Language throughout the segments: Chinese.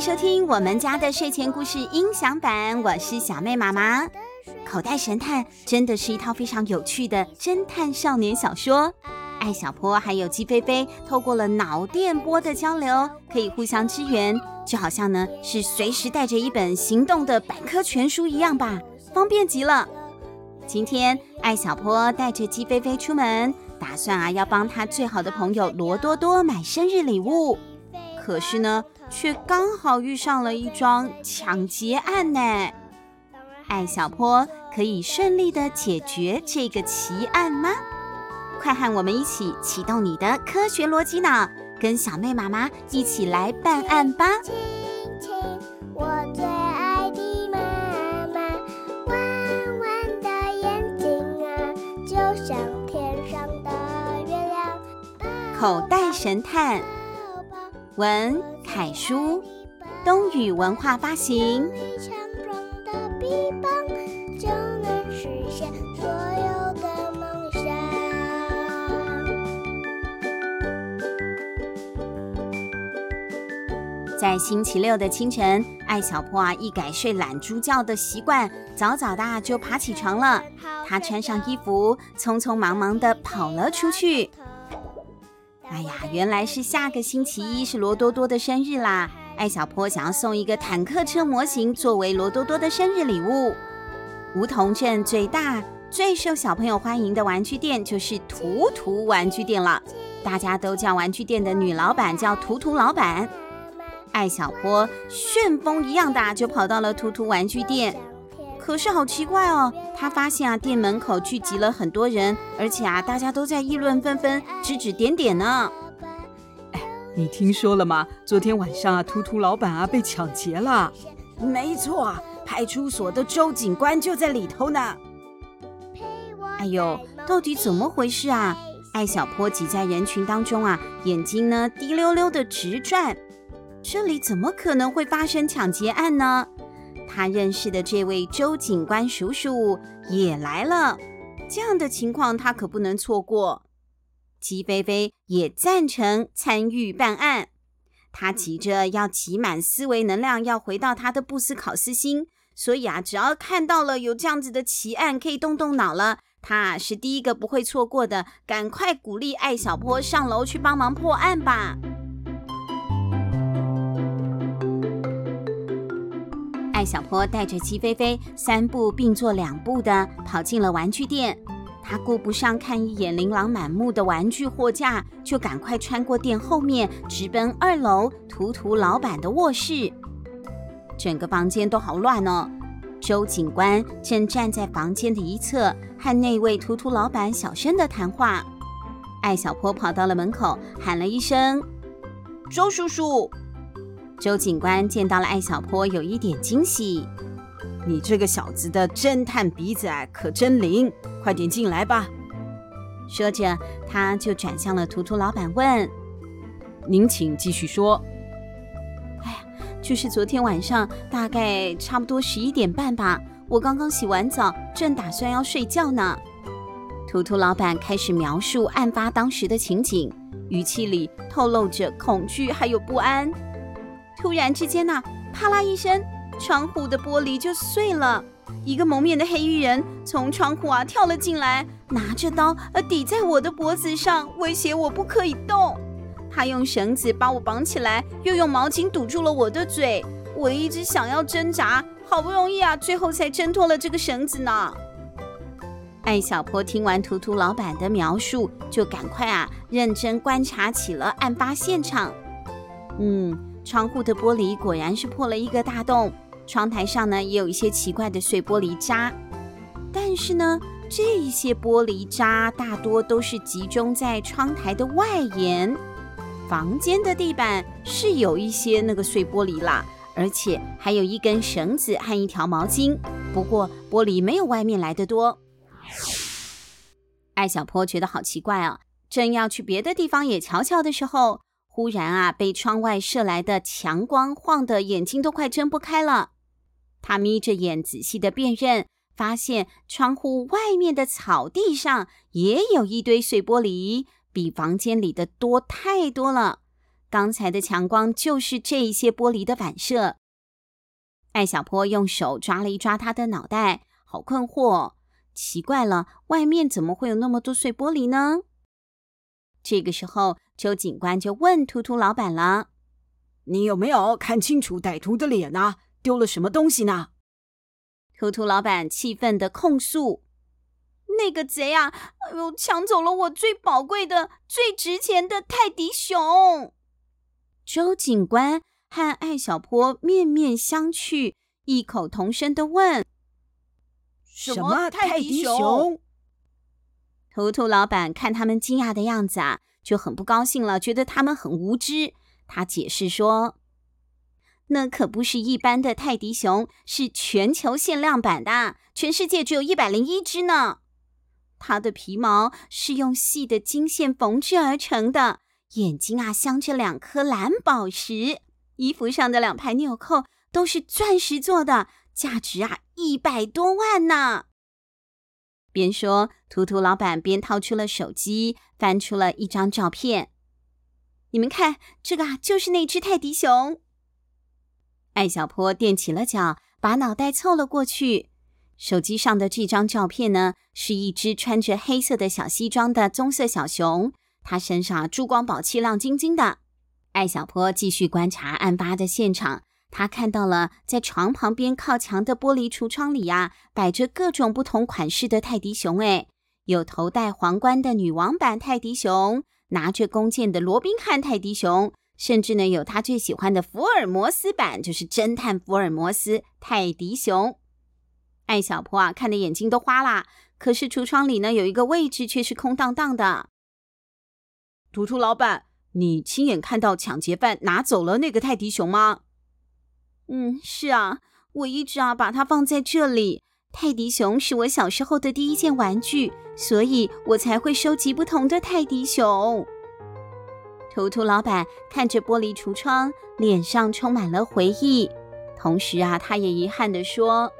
收听我们家的睡前故事音响版，我是小妹妈妈。口袋神探真的是一套非常有趣的侦探少年小说。艾小坡还有鸡飞飞透过了脑电波的交流，可以互相支援，就好像呢是随时带着一本行动的百科全书一样吧，方便极了。今天艾小坡带着鸡飞飞出门，打算啊要帮他最好的朋友罗多多买生日礼物，可是呢却刚好遇上了一桩抢劫案呢。艾小坡可以顺利的解决这个奇案吗？快和我们一起启动你的科学逻辑脑，跟小妹妈妈一起来办案吧！亲亲我最爱的妈妈，弯弯的眼睛啊，就像天上的月亮。口袋神探，文凯书，东雨文化发行。在星期六的清晨，艾小坡啊一改睡懒猪觉的习惯，早早的就爬起床了。他穿上衣服，匆匆忙忙的跑了出去。哎呀，原来是下个星期一是罗多多的生日啦！艾小坡想要送一个坦克车模型作为罗多多的生日礼物。梧桐镇最大、最受小朋友欢迎的玩具店就是图图玩具店了，大家都叫玩具店的女老板叫图图老板。艾小坡旋风一样大就跑到了图图玩具店，可是好奇怪哦，他发现啊店门口聚集了很多人，而且啊大家都在议论纷纷、指指点点呢。哎，你听说了吗？昨天晚上啊，图图老板啊被抢劫了。没错，派出所的周警官就在里头呢。哎呦，到底怎么回事啊？艾小坡挤在人群当中啊，眼睛呢滴溜溜的直转。这里怎么可能会发生抢劫案呢？他认识的这位周警官叔叔也来了，这样的情况他可不能错过。鸡飞飞也赞成参与办案，他急着要集满思维能量，要回到他的布斯考斯星。所以啊，只要看到了有这样子的奇案，可以动动脑了，他是第一个不会错过的。赶快鼓励艾小坡上楼去帮忙破案吧。艾小坡带着鸡飞飞三步并作两步的跑进了玩具店，他顾不上看一眼琳琅满目的玩具货架，就赶快穿过店后面，直奔二楼图图老板的卧室。整个房间都好乱哦，周警官正站在房间的一侧，和那位图图老板小声的谈话。艾小坡跑到了门口，喊了一声：“周叔叔。”周警官见到了艾小坡，有一点惊喜。你这个小子的侦探鼻子啊，可真灵！快点进来吧。说着，他就转向了图图老板，问：“您请继续说。”哎呀，就是昨天晚上，大概差不多十一点半吧，我刚刚洗完澡，正打算要睡觉呢。图图老板开始描述案发当时的情景，语气里透露着恐惧还有不安。突然之间呐，啪啦一声，窗户的玻璃就碎了。一个蒙面的黑衣人从窗户啊跳了进来，拿着刀呃抵在我的脖子上，威胁我不可以动。他用绳子把我绑起来，又用毛巾堵住了我的嘴。我一直想要挣扎，好不容易啊，最后才挣脱了这个绳子呢。艾小坡听完图图老板的描述，就赶快啊认真观察起了案发现场。嗯。窗户的玻璃果然是破了一个大洞，窗台上呢也有一些奇怪的碎玻璃渣，但是呢，这一些玻璃渣大多都是集中在窗台的外沿。房间的地板是有一些那个碎玻璃啦，而且还有一根绳子和一条毛巾，不过玻璃没有外面来的多。艾小坡觉得好奇怪啊，正要去别的地方也瞧瞧的时候。忽然啊，被窗外射来的强光晃得眼睛都快睁不开了。他眯着眼仔细的辨认，发现窗户外面的草地上也有一堆碎玻璃，比房间里的多太多了。刚才的强光就是这一些玻璃的反射。艾小坡用手抓了一抓他的脑袋，好困惑。奇怪了，外面怎么会有那么多碎玻璃呢？这个时候，周警官就问秃秃老板了：“你有没有看清楚歹徒的脸呢？丢了什么东西呢？”秃秃老板气愤的控诉：“那个贼啊，哎呦，抢走了我最宝贵的、最值钱的泰迪熊！”周警官和艾小坡面面相觑，异口同声的问：“什么泰迪熊？”图图老板看他们惊讶的样子啊，就很不高兴了，觉得他们很无知。他解释说：“那可不是一般的泰迪熊，是全球限量版的，全世界只有一百零一只呢。它的皮毛是用细的金线缝制而成的。”眼睛啊，镶着两颗蓝宝石；衣服上的两排纽扣都是钻石做的，价值啊一百多万呢。边说，图图老板边掏出了手机，翻出了一张照片。你们看，这个啊，就是那只泰迪熊。艾小坡踮起了脚，把脑袋凑了过去。手机上的这张照片呢，是一只穿着黑色的小西装的棕色小熊。他身上珠光宝气、亮晶晶的。艾小坡继续观察案发的现场，他看到了在床旁边靠墙的玻璃橱窗里呀，摆着各种不同款式的泰迪熊。诶，有头戴皇冠的女王版泰迪熊，拿着弓箭的罗宾汉泰迪熊，甚至呢有他最喜欢的福尔摩斯版，就是侦探福尔摩斯泰迪熊。艾小坡啊，看的眼睛都花啦。可是橱窗里呢有一个位置却是空荡荡的。图图老板，你亲眼看到抢劫犯拿走了那个泰迪熊吗？嗯，是啊，我一直啊把它放在这里。泰迪熊是我小时候的第一件玩具，所以我才会收集不同的泰迪熊。图图老板看着玻璃橱窗，脸上充满了回忆，同时啊，他也遗憾地说：“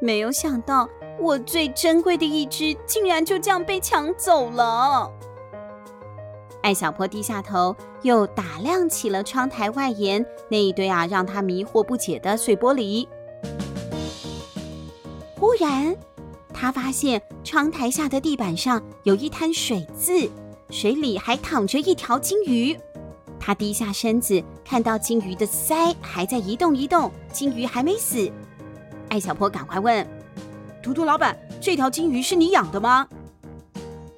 没有想到，我最珍贵的一只竟然就这样被抢走了。”艾小坡低下头，又打量起了窗台外沿那一堆啊，让他迷惑不解的碎玻璃。忽然，他发现窗台下的地板上有一滩水渍，水里还躺着一条金鱼。他低下身子，看到金鱼的鳃还在一动一动，金鱼还没死。艾小坡赶快问：“图图老板，这条金鱼是你养的吗？”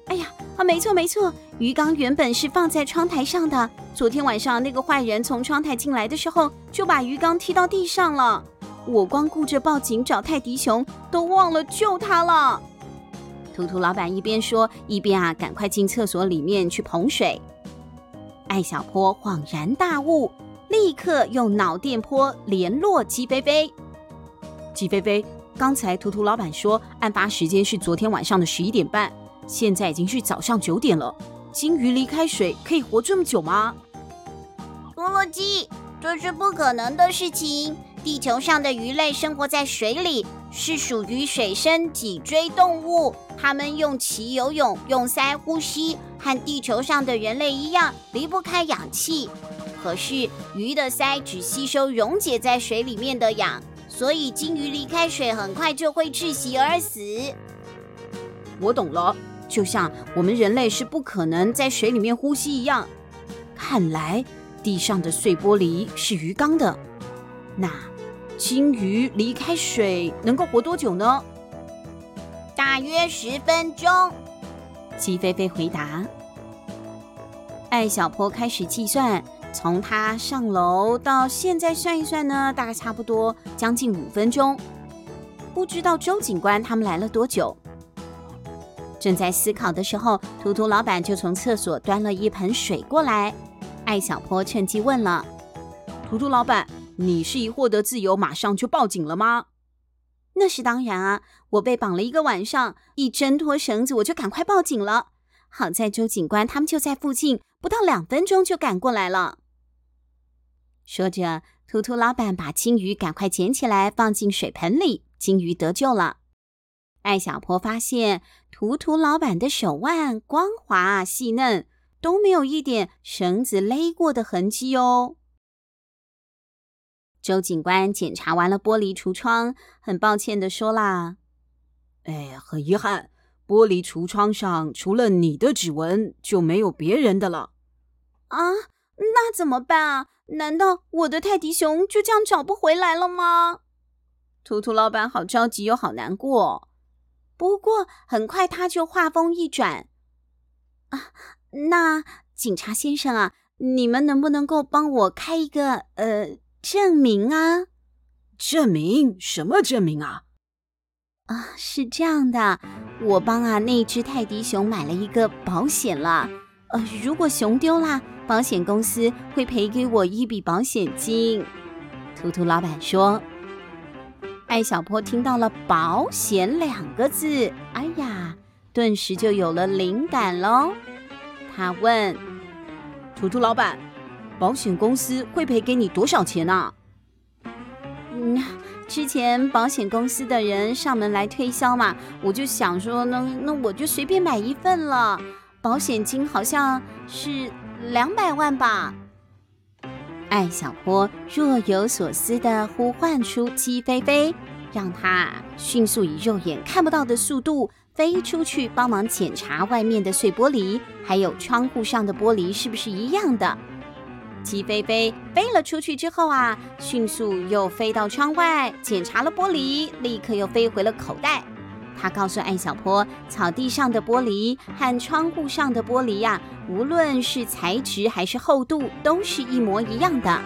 哎呀，啊，没错没错。鱼缸原本是放在窗台上的。昨天晚上那个坏人从窗台进来的时候，就把鱼缸踢到地上了。我光顾着报警找泰迪熊，都忘了救他了。图图老板一边说，一边啊赶快进厕所里面去捧水。艾小坡恍然大悟，立刻用脑电波联络鸡飞飞。鸡飞飞，刚才图图老板说案发时间是昨天晚上的十一点半，现在已经是早上九点了。金鱼离开水可以活这么久吗？多萝鸡，这是不可能的事情。地球上的鱼类生活在水里，是属于水生脊椎动物。它们用鳍游泳，用鳃呼吸，和地球上的人类一样，离不开氧气。可是鱼的鳃只吸收溶解在水里面的氧，所以金鱼离开水很快就会窒息而死。我懂了。就像我们人类是不可能在水里面呼吸一样，看来地上的碎玻璃是鱼缸的。那金鱼离开水能够活多久呢？大约十分钟。鸡飞飞回答。艾小坡开始计算，从他上楼到现在算一算呢，大概差不多将近五分钟。不知道周警官他们来了多久。正在思考的时候，图图老板就从厕所端了一盆水过来。艾小坡趁机问了：“图图老板，你是一获得自由马上就报警了吗？”“那是当然啊，我被绑了一个晚上，一挣脱绳子我就赶快报警了。好在周警官他们就在附近，不到两分钟就赶过来了。”说着，图图老板把金鱼赶快捡起来放进水盆里，金鱼得救了。艾小坡发现秃秃老板的手腕光滑细嫩，都没有一点绳子勒过的痕迹哦。周警官检查完了玻璃橱窗，很抱歉的说啦：“哎，很遗憾，玻璃橱窗上除了你的指纹，就没有别人的了。”啊，那怎么办啊？难道我的泰迪熊就这样找不回来了吗？图图老板好着急又好难过。不过很快他就话锋一转：“啊，那警察先生啊，你们能不能够帮我开一个呃？”证明啊，证明什么证明啊？啊，是这样的，我帮啊那只泰迪熊买了一个保险了。呃，如果熊丢了，保险公司会赔给我一笔保险金。图图老板说。艾小坡听到了“保险”两个字，哎呀，顿时就有了灵感喽。他问图图老板。保险公司会赔给你多少钱呢？嗯，之前保险公司的人上门来推销嘛，我就想说，那那我就随便买一份了。保险金好像是两百万吧。艾小坡若有所思地呼唤出鸡飞飞，让他迅速以肉眼看不到的速度飞出去，帮忙检查外面的碎玻璃，还有窗户上的玻璃是不是一样的。鸡飞飞飞了出去之后啊，迅速又飞到窗外检查了玻璃，立刻又飞回了口袋。他告诉艾小坡，草地上的玻璃和窗户上的玻璃呀、无论是材质还是厚度，都是一模一样的。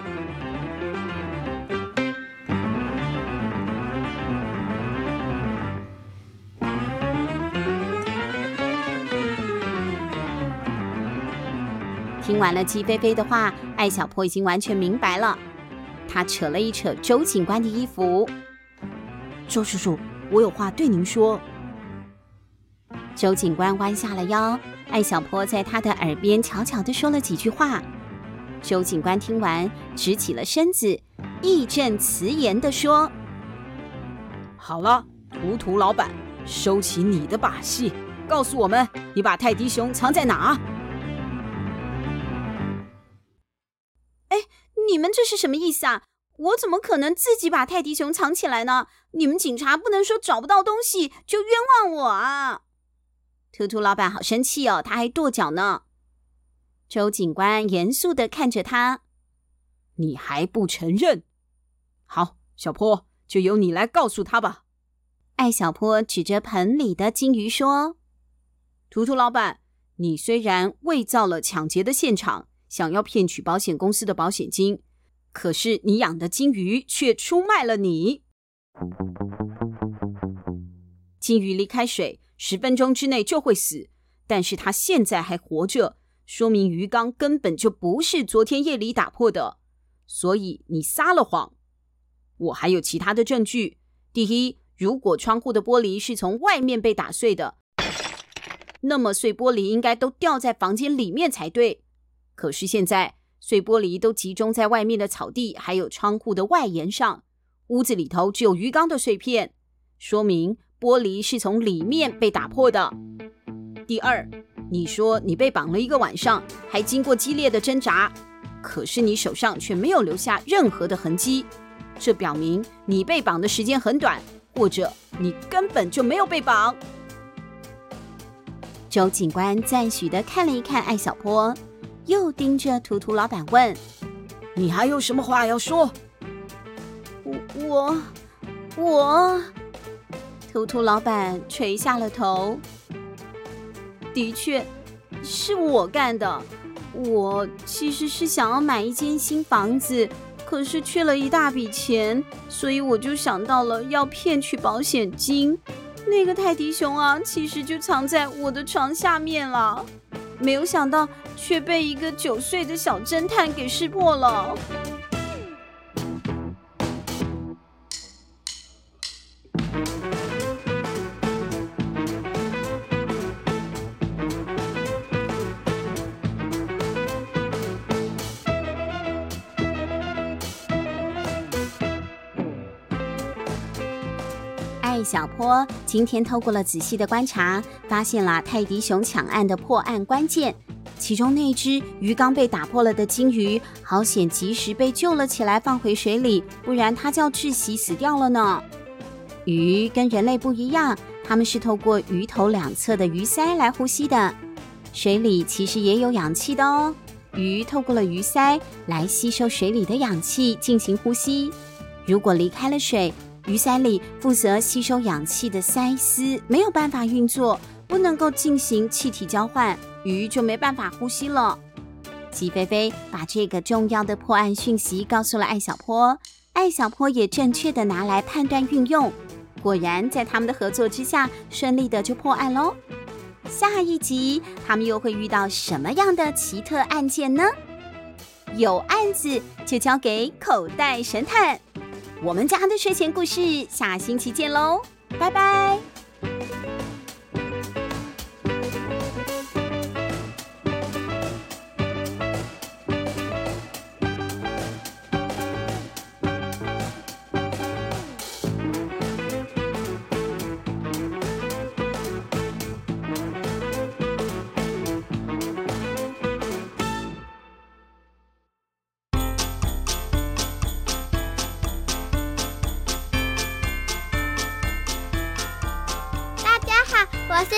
听完了鸡飞飞的话，艾小坡已经完全明白了。他扯了一扯周警官的衣服：“周叔叔，我有话对您说。”周警官弯下了腰，艾小坡在他的耳边悄悄地说了几句话。周警官听完，直起了身子，义正辞严地说：“好了，图图老板，收起你的把戏，告诉我们，你把泰迪熊藏在哪？”哎你们这是什么意思啊？我怎么可能自己把泰迪熊藏起来呢？你们警察不能说找不到东西就冤枉我啊！图图老板好生气哦，他还跺脚呢。周警官严肃地看着他：“你还不承认？好，小坡，就由你来告诉他吧。”艾小坡指着盆里的金鱼说：“图图老板，你虽然伪造了抢劫的现场。”想要骗取保险公司的保险金，可是你养的金鱼却出卖了你。金鱼离开水十分钟之内就会死，但是它现在还活着，说明鱼缸根本就不是昨天夜里打破的，所以你撒了谎。我还有其他的证据。第一，如果窗户的玻璃是从外面被打碎的，那么碎玻璃应该都掉在房间里面才对。可是现在碎玻璃都集中在外面的草地，还有窗户的外沿上，屋子里头只有鱼缸的碎片，说明玻璃是从里面被打破的。第二，你说你被绑了一个晚上，还经过激烈的挣扎，可是你手上却没有留下任何的痕迹，这表明你被绑的时间很短，或者你根本就没有被绑。周警官赞许的看了一看艾小坡。又盯着图图老板问：“你还有什么话要说？”我我我，图图老板垂下了头。的确，是我干的。我其实是想要买一间新房子，可是缺了一大笔钱，所以我就想到了要骗取保险金。那个泰迪熊啊，其实就藏在我的床下面了。没有想到，却被一个九岁的小侦探给识破了。小坡今天透过了仔细的观察，发现了泰迪熊抢案的破案关键。其中那只鱼缸被打破了的金鱼，好险及时被救了起来，放回水里，不然它就要窒息死掉了呢。鱼跟人类不一样，它们是透过鱼头两侧的鱼鳃来呼吸的。水里其实也有氧气的哦，鱼透过了鱼鳃来吸收水里的氧气进行呼吸。如果离开了水，鱼鳃里负责吸收氧气的鳃丝没有办法运作，不能够进行气体交换。鱼就没办法呼吸了。鸡飞飞把这个重要的破案讯息告诉了艾小坡，艾小坡也正确的拿来判断运用。果然，在他们的合作之下，顺利的就破案喽。下一集他们又会遇到什么样的奇特案件呢？有案子就交给口袋神探。我们家的睡前故事，下星期见喽，拜拜。